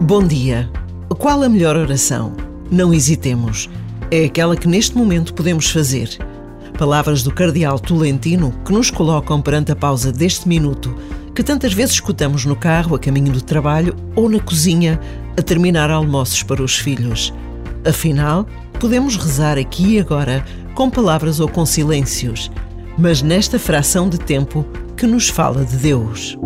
Bom dia. Qual a melhor oração? Não hesitemos. É aquela que neste momento podemos fazer. Palavras do Cardeal Tolentino que nos colocam perante a pausa deste minuto que tantas vezes escutamos no carro a caminho do trabalho ou na cozinha a terminar almoços para os filhos. Afinal, podemos rezar aqui e agora com palavras ou com silêncios, mas nesta fração de tempo que nos fala de Deus.